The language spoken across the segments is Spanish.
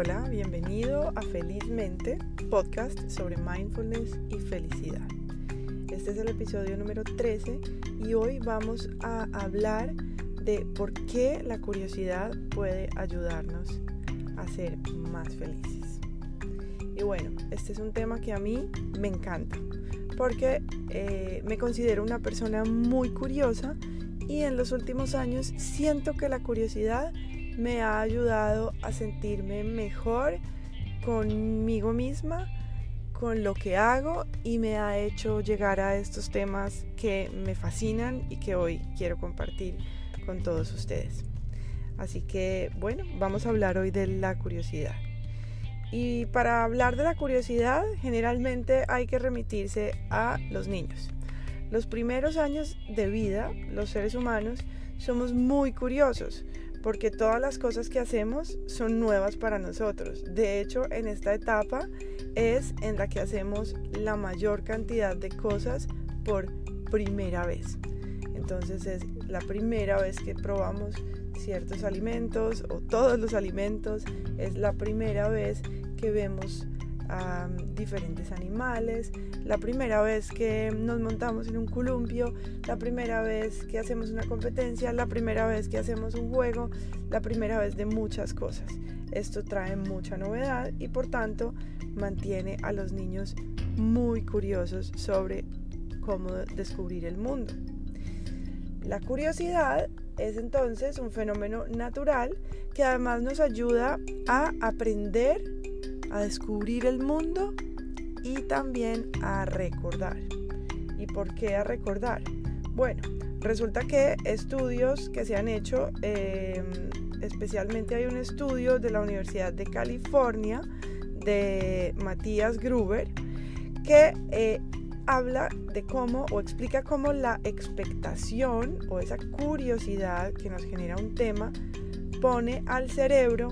Hola, bienvenido a Felizmente, podcast sobre mindfulness y felicidad. Este es el episodio número 13 y hoy vamos a hablar de por qué la curiosidad puede ayudarnos a ser más felices. Y bueno, este es un tema que a mí me encanta porque eh, me considero una persona muy curiosa y en los últimos años siento que la curiosidad me ha ayudado a sentirme mejor conmigo misma, con lo que hago y me ha hecho llegar a estos temas que me fascinan y que hoy quiero compartir con todos ustedes. Así que bueno, vamos a hablar hoy de la curiosidad. Y para hablar de la curiosidad, generalmente hay que remitirse a los niños. Los primeros años de vida, los seres humanos, somos muy curiosos porque todas las cosas que hacemos son nuevas para nosotros. De hecho, en esta etapa es en la que hacemos la mayor cantidad de cosas por primera vez. Entonces es la primera vez que probamos ciertos alimentos o todos los alimentos, es la primera vez que vemos a diferentes animales, la primera vez que nos montamos en un columpio, la primera vez que hacemos una competencia, la primera vez que hacemos un juego, la primera vez de muchas cosas. Esto trae mucha novedad y por tanto mantiene a los niños muy curiosos sobre cómo descubrir el mundo. La curiosidad es entonces un fenómeno natural que además nos ayuda a aprender a descubrir el mundo y también a recordar. ¿Y por qué a recordar? Bueno, resulta que estudios que se han hecho, em, especialmente hay un estudio de la Universidad de California de Matías Gruber, que eh, habla de cómo o explica cómo la expectación o esa curiosidad que nos genera un tema pone al cerebro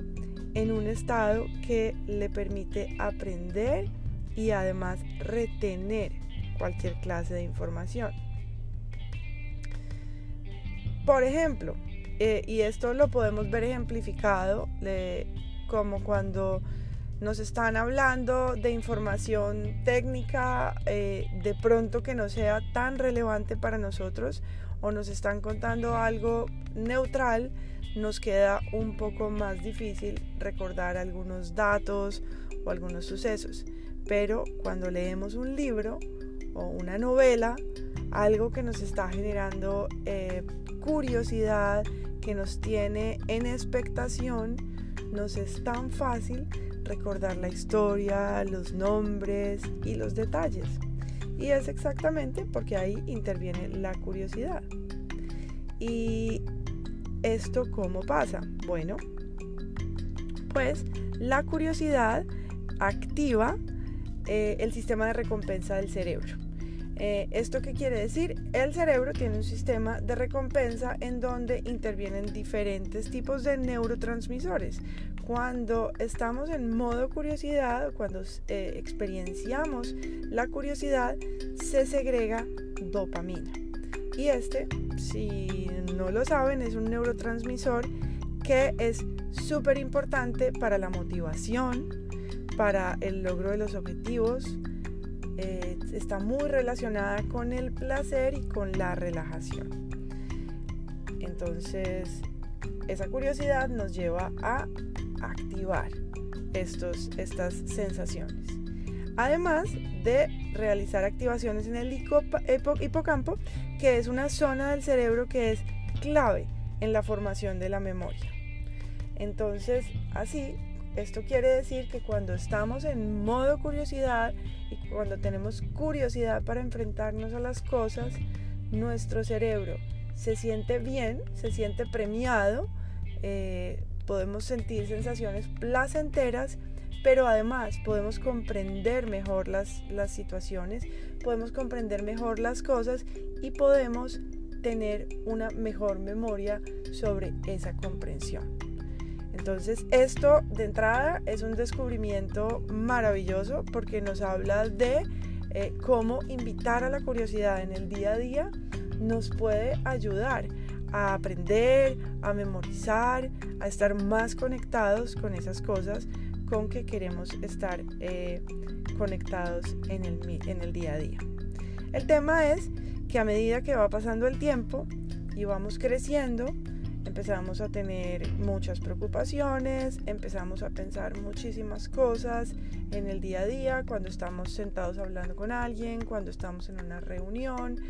en un estado que le permite aprender y además retener cualquier clase de información. Por ejemplo, eh, y esto lo podemos ver ejemplificado como cuando nos están hablando de información técnica eh, de pronto que no sea tan relevante para nosotros o nos están contando algo neutral nos queda un poco más difícil recordar algunos datos o algunos sucesos. Pero cuando leemos un libro o una novela, algo que nos está generando eh, curiosidad, que nos tiene en expectación, nos es tan fácil recordar la historia, los nombres y los detalles. Y es exactamente porque ahí interviene la curiosidad. Y ¿Esto cómo pasa? Bueno, pues la curiosidad activa eh, el sistema de recompensa del cerebro. Eh, ¿Esto qué quiere decir? El cerebro tiene un sistema de recompensa en donde intervienen diferentes tipos de neurotransmisores. Cuando estamos en modo curiosidad, cuando eh, experienciamos la curiosidad, se segrega dopamina. Y este, si no lo saben, es un neurotransmisor que es súper importante para la motivación, para el logro de los objetivos. Eh, está muy relacionada con el placer y con la relajación. Entonces, esa curiosidad nos lleva a activar estos, estas sensaciones. Además de realizar activaciones en el hipocampo, que es una zona del cerebro que es clave en la formación de la memoria. Entonces, así, esto quiere decir que cuando estamos en modo curiosidad y cuando tenemos curiosidad para enfrentarnos a las cosas, nuestro cerebro se siente bien, se siente premiado, eh, podemos sentir sensaciones placenteras pero además podemos comprender mejor las, las situaciones, podemos comprender mejor las cosas y podemos tener una mejor memoria sobre esa comprensión. Entonces esto de entrada es un descubrimiento maravilloso porque nos habla de eh, cómo invitar a la curiosidad en el día a día nos puede ayudar a aprender, a memorizar, a estar más conectados con esas cosas con que queremos estar eh, conectados en el, en el día a día. El tema es que a medida que va pasando el tiempo y vamos creciendo, empezamos a tener muchas preocupaciones, empezamos a pensar muchísimas cosas en el día a día, cuando estamos sentados hablando con alguien, cuando estamos en una reunión,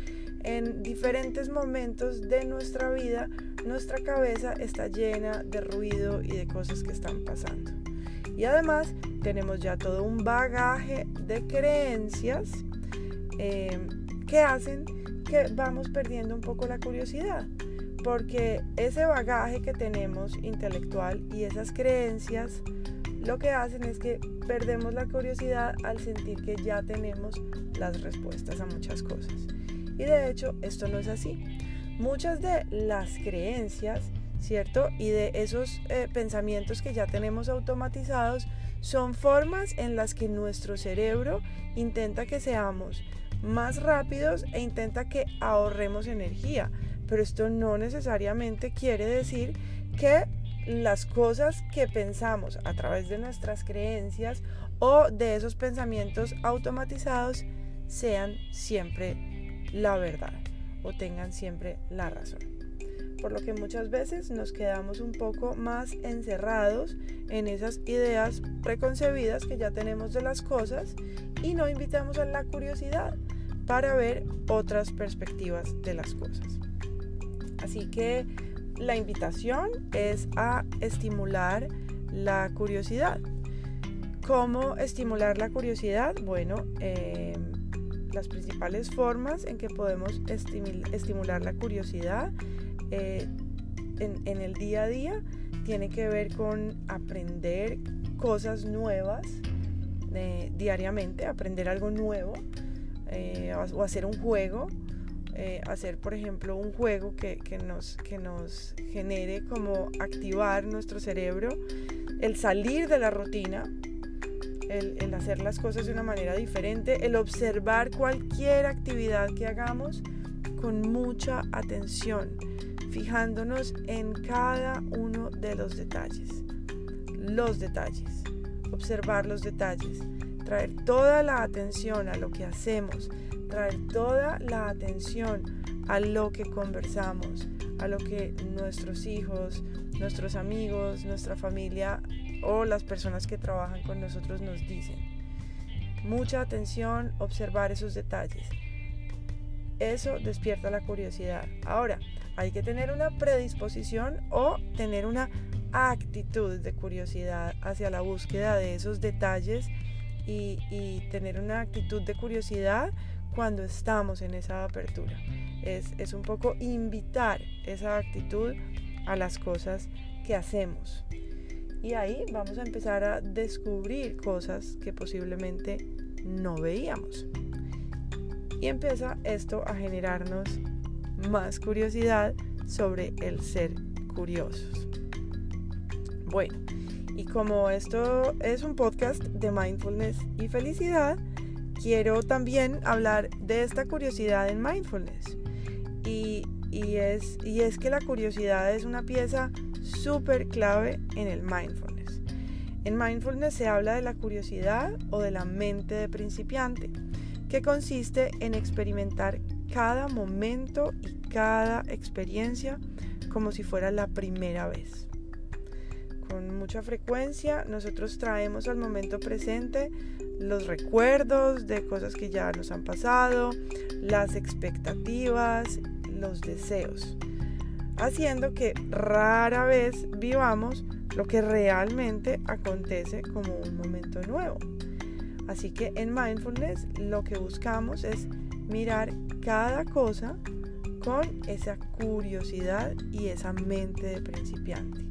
en diferentes momentos de nuestra vida, nuestra cabeza está llena de ruido y de cosas que están pasando. Y además tenemos ya todo un bagaje de creencias eh, que hacen que vamos perdiendo un poco la curiosidad porque ese bagaje que tenemos intelectual y esas creencias lo que hacen es que perdemos la curiosidad al sentir que ya tenemos las respuestas a muchas cosas. Y de hecho, esto no es así. Muchas de las creencias, ¿cierto? Y de esos eh, pensamientos que ya tenemos automatizados son formas en las que nuestro cerebro intenta que seamos más rápidos e intenta que ahorremos energía pero esto no necesariamente quiere decir que las cosas que pensamos a través de nuestras creencias o de esos pensamientos automatizados sean siempre la verdad o tengan siempre la razón. Por lo que muchas veces nos quedamos un poco más encerrados en esas ideas preconcebidas que ya tenemos de las cosas y no invitamos a la curiosidad para ver otras perspectivas de las cosas. Así que la invitación es a estimular la curiosidad. ¿Cómo estimular la curiosidad? Bueno, em, las principales formas en que podemos estimular la curiosidad eh, en, el día a día tiene que ver con aprender cosas nuevas eh, diariamente, aprender algo nuevo eh, o hacer un juego eh, hacer, por ejemplo, un juego que, nos, que nos genere como activar nuestro cerebro, el salir de la rutina, el, el, hacer las cosas de una manera diferente, el observar cualquier actividad que hagamos con mucha atención, fijándonos en cada uno de los detalles. Los detalles, observar los detalles, traer toda la atención a lo que hacemos, traer toda la atención a lo que conversamos, a lo que nuestros hijos, nuestros amigos, nuestra familia o las personas que trabajan con nosotros nos dicen. Mucha atención, observar esos detalles. Eso despierta la curiosidad. Ahora, hay que tener una predisposición o tener una actitud de curiosidad hacia la búsqueda de esos detalles y, tener una actitud de curiosidad cuando estamos en esa apertura. Es, un poco invitar esa actitud a las cosas que hacemos. Y ahí vamos a empezar a descubrir cosas que posiblemente no veíamos. Y empieza esto a generarnos más curiosidad sobre el ser curiosos. Bueno, y como esto es un podcast de mindfulness y felicidad, quiero también hablar de esta curiosidad en mindfulness. Y, es, y es que la curiosidad es una pieza súper clave en el mindfulness. En mindfulness se habla de la curiosidad o de la mente de principiante, que consiste en experimentar cada momento y cada experiencia como si fuera la primera vez. Con mucha frecuencia nosotros traemos al momento presente los recuerdos de cosas que ya nos han pasado, las expectativas, los deseos, haciendo que rara vez vivamos lo que realmente acontece como un momento nuevo. Así que en mindfulness lo que buscamos es mirar cada cosa con esa curiosidad y esa mente de principiante,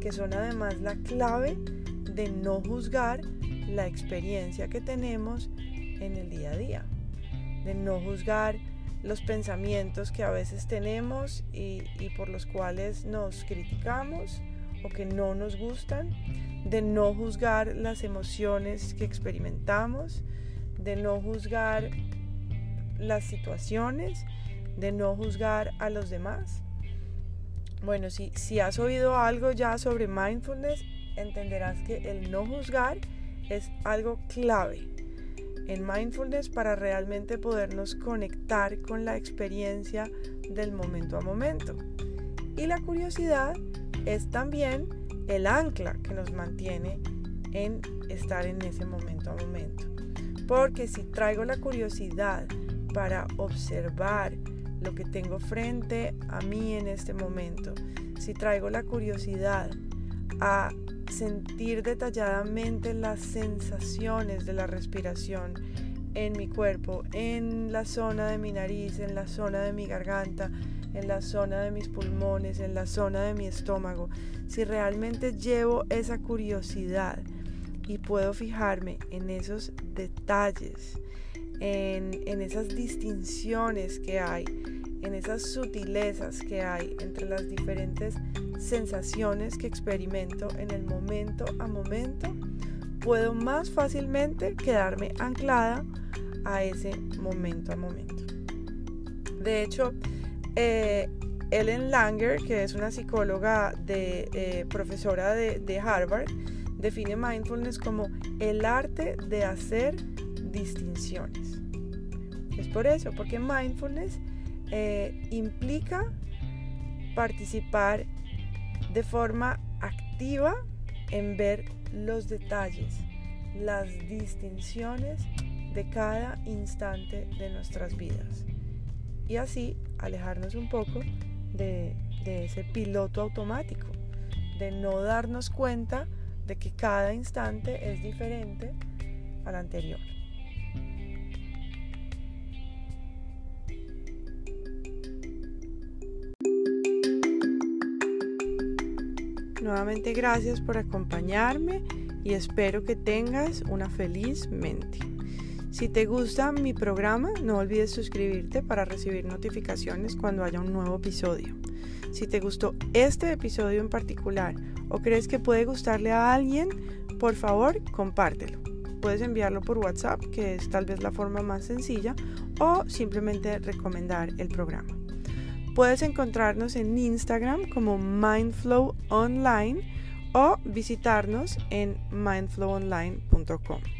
que son además la clave de no juzgar la experiencia que tenemos en el día a día, de no juzgar los pensamientos que a veces tenemos y, por los cuales nos criticamos que no nos gustan, de no juzgar las emociones que experimentamos, de no juzgar las situaciones, de no juzgar a los demás. Bueno, si, si has oído algo ya sobre mindfulness, entenderás que el no juzgar es algo clave en mindfulness para realmente podernos conectar con la experiencia del momento a momento. Y la curiosidad es también el ancla que nos mantiene en estar en ese momento a momento. Porque si traigo la curiosidad para observar lo que tengo frente a mí en este momento, si traigo la curiosidad a sentir detalladamente las sensaciones de la respiración en mi cuerpo, en la zona de mi nariz, en la zona de mi garganta, en la zona de mis pulmones, en la zona de mi estómago, si realmente llevo esa curiosidad y puedo fijarme en esos detalles, en, en esas distinciones que hay, en esas sutilezas que hay entre las diferentes sensaciones que experimento en el momento a momento, puedo más fácilmente quedarme anclada a ese momento a momento. De hecho, eh, Ellen Langer, que es una psicóloga eh, profesora de, Harvard, define mindfulness como el arte de hacer distinciones. Es por eso, porque mindfulness eh, implica participar de forma activa en ver los detalles, las distinciones de cada instante de nuestras vidas. Y así alejarnos un poco de, ese piloto automático, de no darnos cuenta de que cada instante es diferente al anterior. Nuevamente gracias por acompañarme y espero que tengas una feliz mente. Si te gusta mi programa, no olvides suscribirte para recibir notificaciones cuando haya un nuevo episodio. Si te gustó este episodio en particular o crees que puede gustarle a alguien, por favor, compártelo. Puedes enviarlo por WhatsApp, que es tal vez la forma más sencilla, o simplemente recomendar el programa. Puedes encontrarnos en Instagram como Mindflow Online o visitarnos en mindflowonline.com.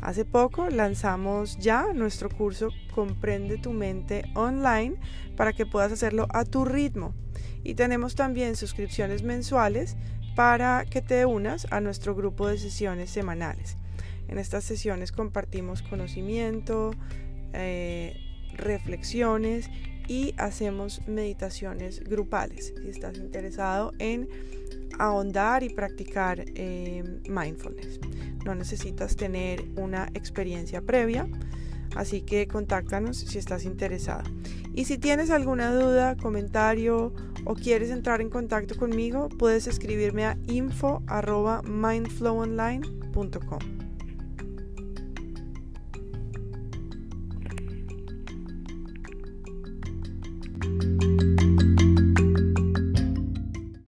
Hace poco lanzamos ya nuestro curso Comprende tu mente online para que puedas hacerlo a tu ritmo. Y tenemos también suscripciones mensuales para que te unas a nuestro grupo de sesiones semanales. En estas sesiones compartimos conocimiento, eh, reflexiones y hacemos meditaciones grupales. Si estás interesado en ahondar y practicar eh, mindfulness, no necesitas tener una experiencia previa, así que contáctanos si estás interesado. Y si tienes alguna duda, comentario o quieres entrar en contacto conmigo, puedes escribirme a info@mindflowonline.com.